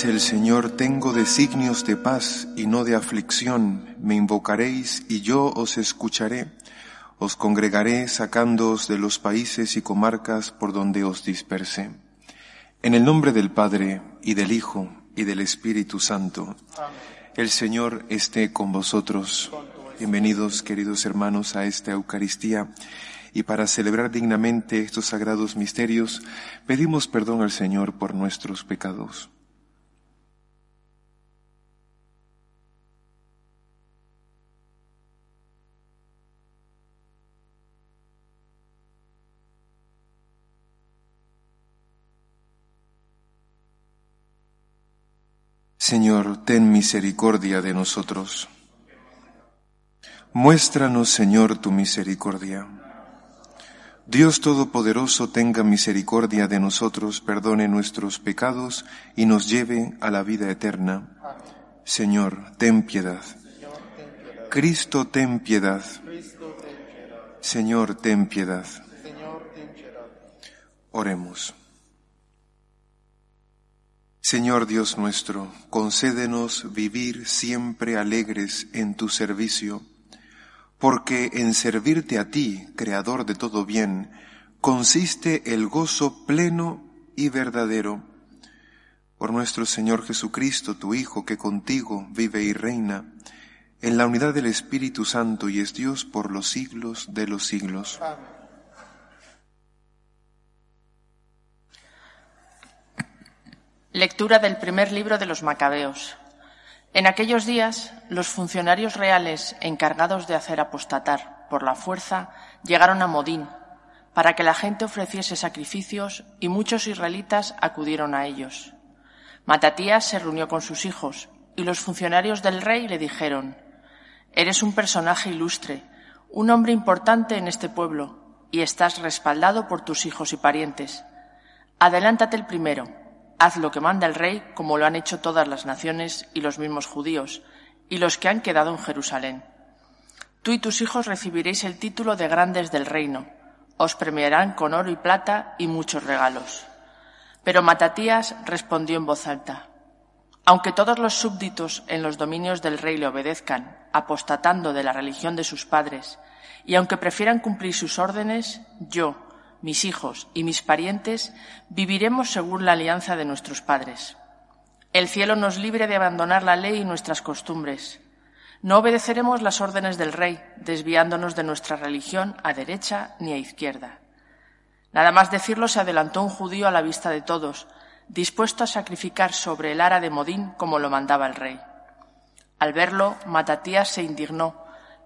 Dice el Señor, tengo designios de paz y no de aflicción. Me invocaréis y yo os escucharé. Os congregaré sacándoos de los países y comarcas por donde os dispersé. En el nombre del Padre y del Hijo y del Espíritu Santo. El Señor esté con vosotros. Bienvenidos, queridos hermanos, a esta Eucaristía. Y para celebrar dignamente estos sagrados misterios, pedimos perdón al Señor por nuestros pecados. Señor, ten misericordia de nosotros. Muéstranos, Señor, tu misericordia. Dios Todopoderoso tenga misericordia de nosotros, perdone nuestros pecados y nos lleve a la vida eterna. Señor, ten piedad. Cristo, ten piedad. Señor, ten piedad. Oremos. Señor Dios nuestro, concédenos vivir siempre alegres en tu servicio, porque en servirte a ti, Creador de todo bien, consiste el gozo pleno y verdadero. Por nuestro Señor Jesucristo, tu Hijo, que contigo vive y reina, en la unidad del Espíritu Santo y es Dios por los siglos de los siglos. Lectura del primer libro de los Macabeos. En aquellos días, los funcionarios reales encargados de hacer apostatar por la fuerza llegaron a Modín para que la gente ofreciese sacrificios y muchos israelitas acudieron a ellos. Matatías se reunió con sus hijos y los funcionarios del rey le dijeron, Eres un personaje ilustre, un hombre importante en este pueblo y estás respaldado por tus hijos y parientes. Adelántate el primero Haz lo que manda el rey, como lo han hecho todas las naciones y los mismos judíos, y los que han quedado en Jerusalén. Tú y tus hijos recibiréis el título de grandes del reino. Os premiarán con oro y plata y muchos regalos. Pero Matatías respondió en voz alta, Aunque todos los súbditos en los dominios del rey le obedezcan, apostatando de la religión de sus padres, y aunque prefieran cumplir sus órdenes, yo, mis hijos y mis parientes viviremos según la alianza de nuestros padres. El cielo nos libre de abandonar la ley y nuestras costumbres. No obedeceremos las órdenes del rey, desviándonos de nuestra religión a derecha ni a izquierda. Nada más decirlo se adelantó un judío a la vista de todos, dispuesto a sacrificar sobre el ara de Modín como lo mandaba el rey. Al verlo, Matatías se indignó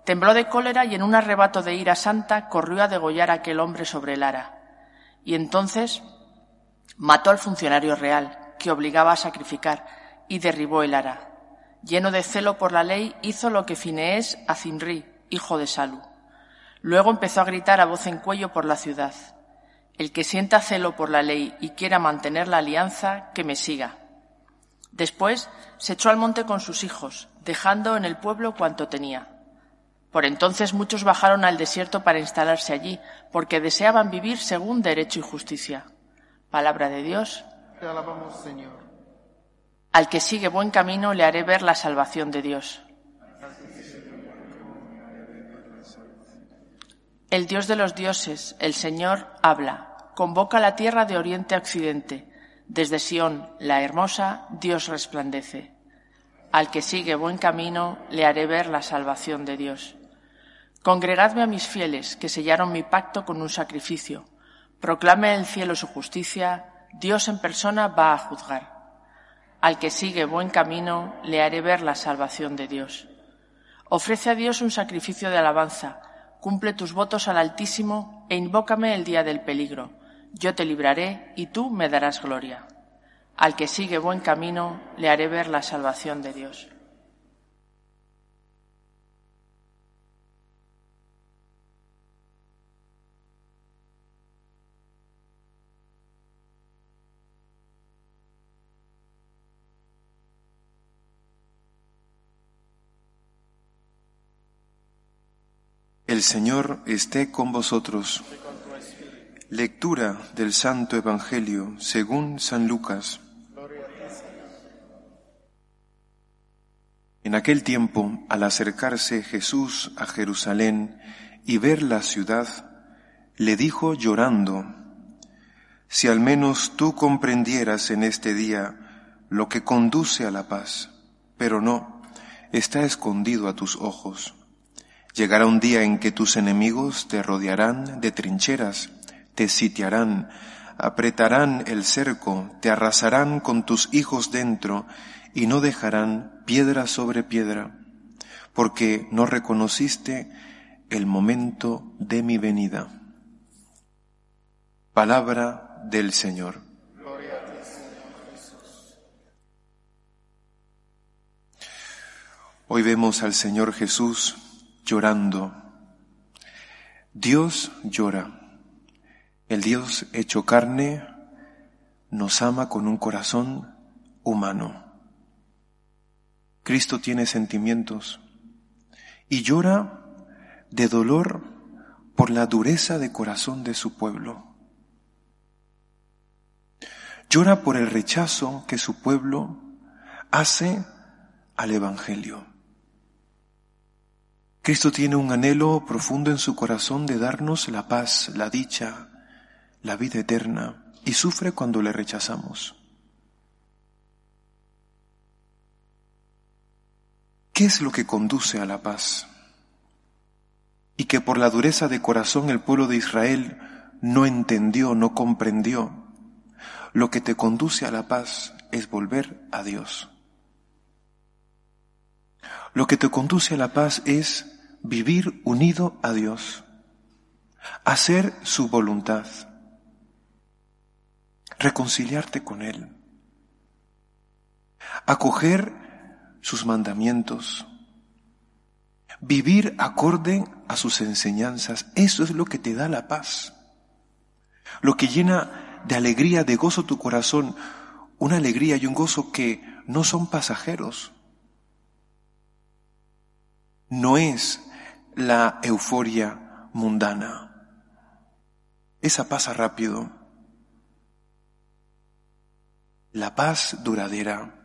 Tembló de cólera y en un arrebato de ira santa corrió a degollar a aquel hombre sobre el ara. Y entonces mató al funcionario real, que obligaba a sacrificar, y derribó el ara. Lleno de celo por la ley, hizo lo que Fineés a Cinri, hijo de Salu. Luego empezó a gritar a voz en cuello por la ciudad. El que sienta celo por la ley y quiera mantener la alianza, que me siga. Después se echó al monte con sus hijos, dejando en el pueblo cuanto tenía. Por entonces muchos bajaron al desierto para instalarse allí, porque deseaban vivir según derecho y justicia. Palabra de Dios. Te alabamos, Señor. Al que sigue buen camino le haré ver la salvación de Dios. El Dios de los dioses, el Señor, habla, convoca la tierra de oriente a occidente. Desde Sión, la hermosa, Dios resplandece. Al que sigue buen camino le haré ver la salvación de Dios. Congregadme a mis fieles, que sellaron mi pacto con un sacrificio. Proclame el cielo su justicia, Dios en persona va a juzgar. Al que sigue buen camino, le haré ver la salvación de Dios. Ofrece a Dios un sacrificio de alabanza, cumple tus votos al Altísimo e invócame el día del peligro. Yo te libraré y tú me darás gloria. Al que sigue buen camino, le haré ver la salvación de Dios. El Señor esté con vosotros. Lectura del Santo Evangelio según San Lucas. En aquel tiempo, al acercarse Jesús a Jerusalén y ver la ciudad, le dijo llorando, Si al menos tú comprendieras en este día lo que conduce a la paz, pero no, está escondido a tus ojos. Llegará un día en que tus enemigos te rodearán de trincheras, te sitiarán, apretarán el cerco, te arrasarán con tus hijos dentro, y no dejarán piedra sobre piedra, porque no reconociste el momento de mi venida. Palabra del Señor. Hoy vemos al Señor Jesús llorando. Dios llora. El Dios hecho carne nos ama con un corazón humano. Cristo tiene sentimientos y llora de dolor por la dureza de corazón de su pueblo. Llora por el rechazo que su pueblo hace al Evangelio. Cristo tiene un anhelo profundo en su corazón de darnos la paz, la dicha, la vida eterna, y sufre cuando le rechazamos. ¿Qué es lo que conduce a la paz? Y que por la dureza de corazón el pueblo de Israel no entendió, no comprendió. Lo que te conduce a la paz es volver a Dios. Lo que te conduce a la paz es vivir unido a Dios, hacer su voluntad, reconciliarte con Él, acoger sus mandamientos, vivir acorde a sus enseñanzas, eso es lo que te da la paz, lo que llena de alegría, de gozo tu corazón, una alegría y un gozo que no son pasajeros. No es la euforia mundana. Esa pasa rápido. La paz duradera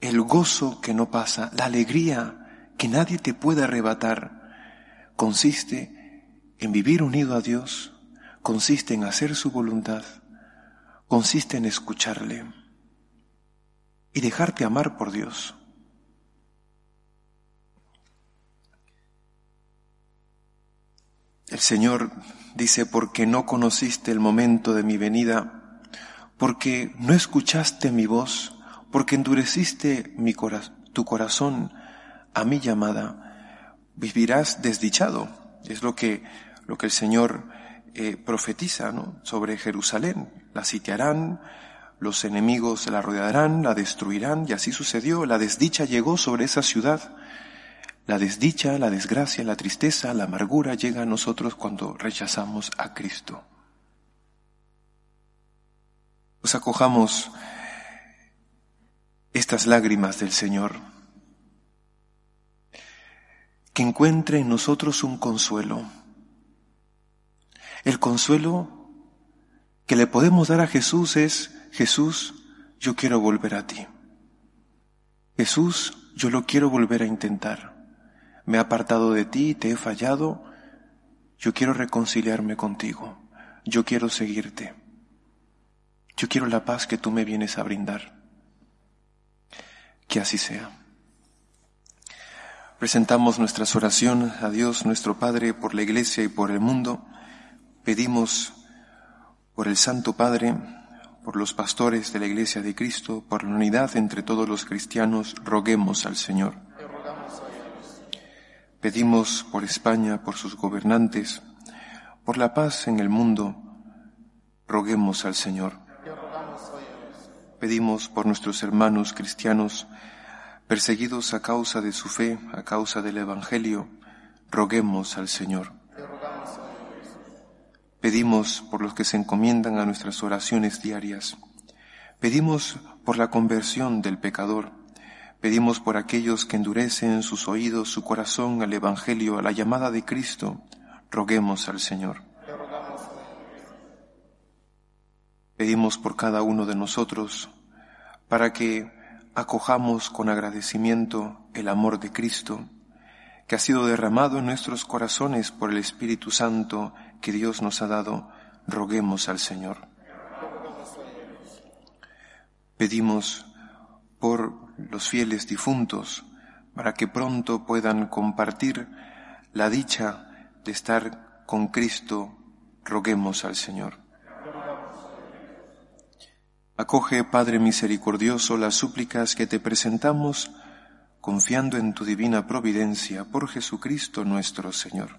el gozo que no pasa, la alegría que nadie te puede arrebatar, consiste en vivir unido a Dios, consiste en hacer su voluntad, consiste en escucharle y dejarte amar por Dios. El Señor dice, porque no conociste el momento de mi venida, porque no escuchaste mi voz, porque endureciste mi tu corazón a mi llamada, vivirás desdichado. Es lo que, lo que el Señor eh, profetiza ¿no? sobre Jerusalén. La sitiarán, los enemigos la rodearán, la destruirán, y así sucedió. La desdicha llegó sobre esa ciudad. La desdicha, la desgracia, la tristeza, la amargura llega a nosotros cuando rechazamos a Cristo. Nos acojamos estas lágrimas del Señor. Que encuentre en nosotros un consuelo. El consuelo que le podemos dar a Jesús es, Jesús, yo quiero volver a ti. Jesús, yo lo quiero volver a intentar. Me he apartado de ti, te he fallado. Yo quiero reconciliarme contigo. Yo quiero seguirte. Yo quiero la paz que tú me vienes a brindar. Que así sea. Presentamos nuestras oraciones a Dios nuestro Padre por la Iglesia y por el mundo. Pedimos por el Santo Padre, por los pastores de la Iglesia de Cristo, por la unidad entre todos los cristianos, roguemos al Señor. Pedimos por España, por sus gobernantes, por la paz en el mundo, roguemos al Señor pedimos por nuestros hermanos cristianos perseguidos a causa de su fe, a causa del Evangelio, roguemos al Señor. Pedimos por los que se encomiendan a nuestras oraciones diarias. Pedimos por la conversión del pecador. Pedimos por aquellos que endurecen sus oídos, su corazón al Evangelio, a la llamada de Cristo. Roguemos al Señor. Pedimos por cada uno de nosotros para que acojamos con agradecimiento el amor de Cristo, que ha sido derramado en nuestros corazones por el Espíritu Santo que Dios nos ha dado, roguemos al Señor. Pedimos por los fieles difuntos, para que pronto puedan compartir la dicha de estar con Cristo, roguemos al Señor. Acoge, Padre misericordioso, las súplicas que te presentamos, confiando en tu divina providencia por Jesucristo nuestro Señor.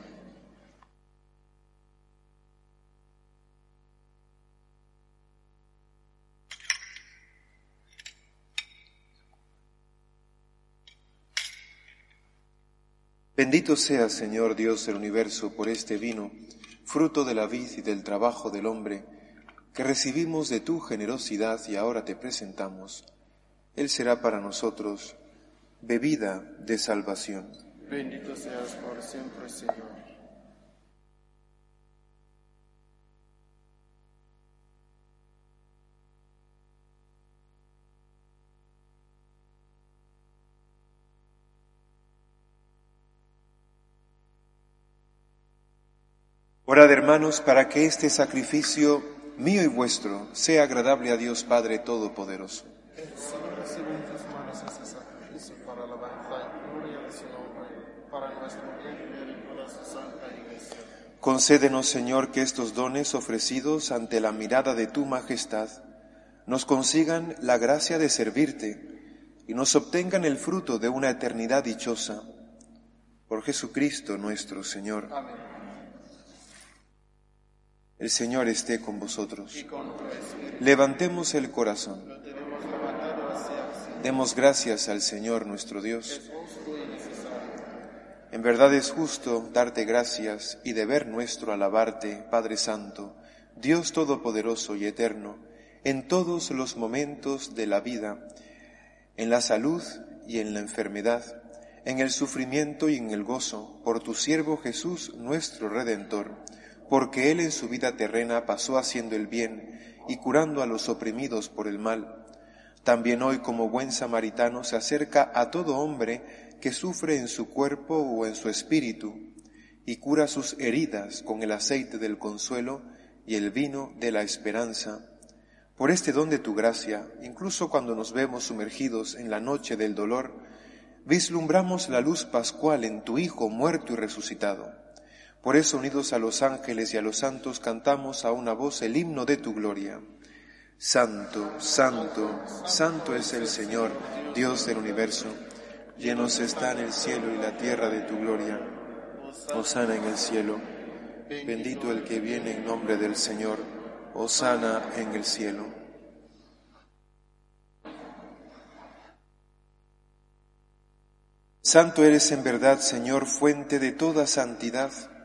Bendito sea, Señor Dios del universo, por este vino, fruto de la vid y del trabajo del hombre, que recibimos de tu generosidad y ahora te presentamos. Él será para nosotros bebida de salvación. Bendito seas por siempre, Señor. Orad, hermanos, para que este sacrificio mío y vuestro sea agradable a Dios Padre Todopoderoso. Concédenos, Señor, que estos dones ofrecidos ante la mirada de tu majestad nos consigan la gracia de servirte y nos obtengan el fruto de una eternidad dichosa. Por Jesucristo nuestro Señor. Amén. El Señor esté con vosotros. Levantemos el corazón. Demos gracias al Señor nuestro Dios. En verdad es justo darte gracias y deber nuestro alabarte, Padre Santo, Dios Todopoderoso y Eterno, en todos los momentos de la vida, en la salud y en la enfermedad, en el sufrimiento y en el gozo, por tu siervo Jesús nuestro Redentor, porque Él en su vida terrena pasó haciendo el bien y curando a los oprimidos por el mal. También hoy como buen samaritano se acerca a todo hombre que sufre en su cuerpo o en su espíritu y cura sus heridas con el aceite del consuelo y el vino de la esperanza. Por este don de tu gracia, incluso cuando nos vemos sumergidos en la noche del dolor, vislumbramos la luz pascual en tu Hijo muerto y resucitado. Por eso, unidos a los ángeles y a los santos, cantamos a una voz el himno de tu gloria. Santo, santo, santo es el Señor, Dios del universo. Llenos están el cielo y la tierra de tu gloria. Hosana en el cielo. Bendito el que viene en nombre del Señor. Hosana en el cielo. Santo eres en verdad, Señor, fuente de toda santidad.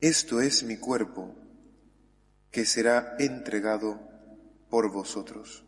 esto es mi cuerpo, que será entregado por vosotros.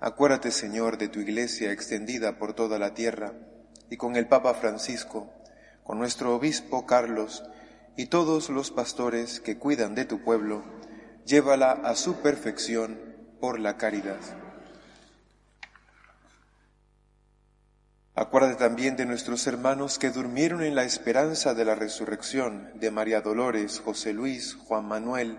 Acuérdate, Señor, de tu iglesia extendida por toda la tierra y con el Papa Francisco, con nuestro obispo Carlos y todos los pastores que cuidan de tu pueblo, llévala a su perfección por la caridad. Acuérdate también de nuestros hermanos que durmieron en la esperanza de la resurrección, de María Dolores, José Luis, Juan Manuel,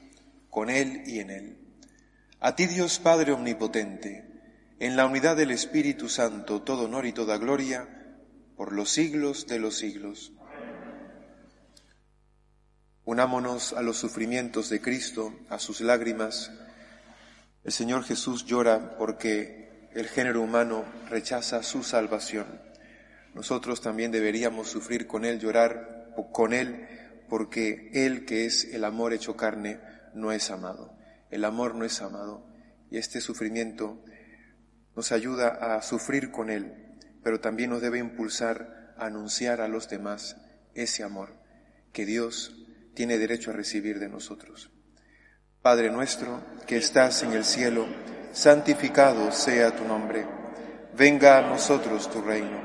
con Él y en Él. A ti Dios Padre Omnipotente, en la unidad del Espíritu Santo, todo honor y toda gloria, por los siglos de los siglos. Unámonos a los sufrimientos de Cristo, a sus lágrimas. El Señor Jesús llora porque el género humano rechaza su salvación. Nosotros también deberíamos sufrir con Él, llorar con Él, porque Él que es el amor hecho carne no es amado. El amor no es amado. Y este sufrimiento nos ayuda a sufrir con Él, pero también nos debe impulsar a anunciar a los demás ese amor que Dios tiene derecho a recibir de nosotros. Padre nuestro que estás en el cielo, santificado sea tu nombre. Venga a nosotros tu reino.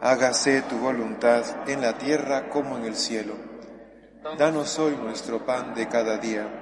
Hágase tu voluntad en la tierra como en el cielo. Danos hoy nuestro pan de cada día.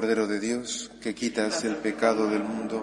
Cordero de Dios, que quitas el pecado del mundo.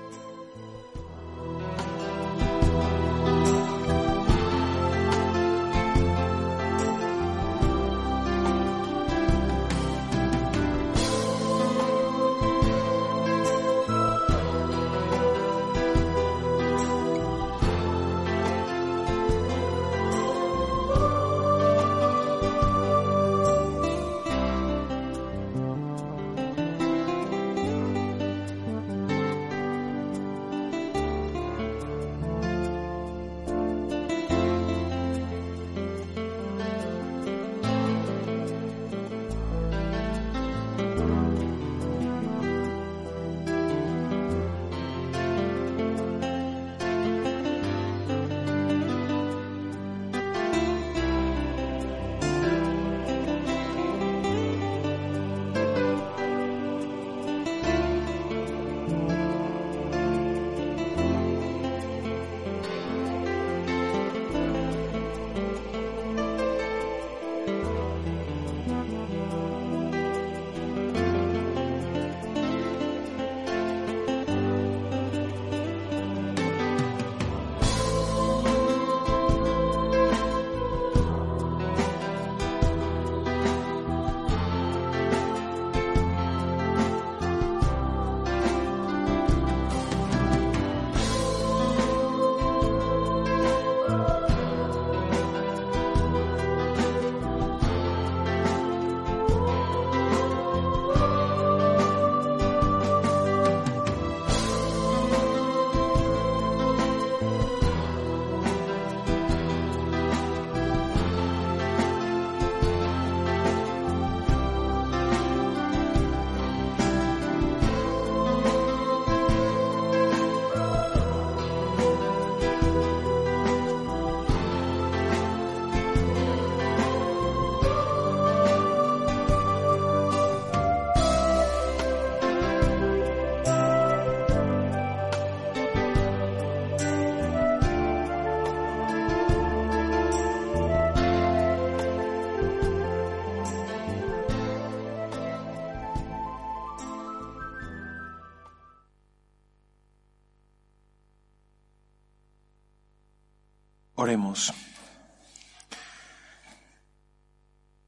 Oremos.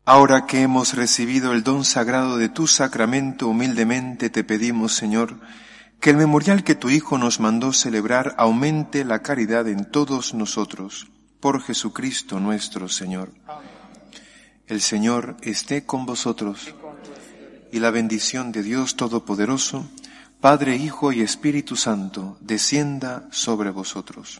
Ahora que hemos recibido el don sagrado de tu sacramento, humildemente te pedimos, Señor, que el memorial que tu Hijo nos mandó celebrar aumente la caridad en todos nosotros, por Jesucristo nuestro Señor. El Señor esté con vosotros y la bendición de Dios Todopoderoso, Padre, Hijo y Espíritu Santo, descienda sobre vosotros